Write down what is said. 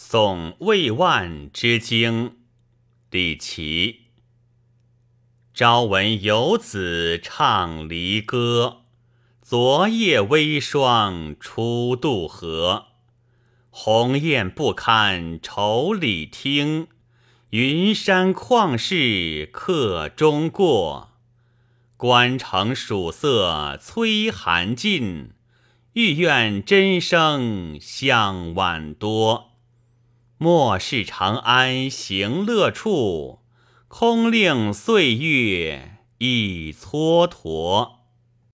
宋魏万之经，李琦。朝闻游子唱离歌，昨夜微霜初渡河。鸿雁不堪愁里听，云山旷世客中过。关城曙色催寒尽，欲怨真声向晚多。莫视长安行乐处，空令岁月一蹉跎。